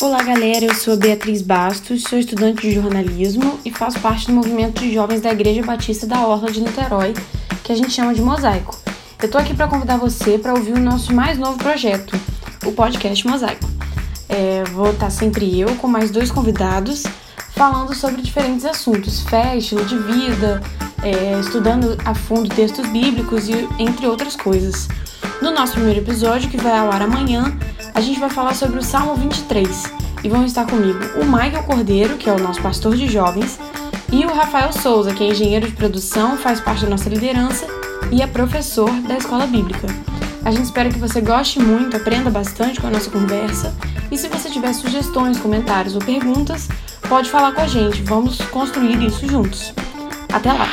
Olá, galera. Eu sou Beatriz Bastos, sou estudante de jornalismo e faço parte do movimento de jovens da Igreja Batista da Orla de Niterói, que a gente chama de Mosaico. Eu tô aqui para convidar você para ouvir o nosso mais novo projeto, o podcast Mosaico. É, vou estar sempre eu com mais dois convidados falando sobre diferentes assuntos, fé, estilo de vida, é, estudando a fundo textos bíblicos e entre outras coisas. No nosso primeiro episódio, que vai ao ar amanhã, a gente vai falar sobre o Salmo 23 e vão estar comigo o Michael Cordeiro, que é o nosso pastor de jovens, e o Rafael Souza, que é engenheiro de produção, faz parte da nossa liderança e é professor da escola bíblica. A gente espera que você goste muito, aprenda bastante com a nossa conversa e se você tiver sugestões, comentários ou perguntas, pode falar com a gente. Vamos construir isso juntos. Até lá!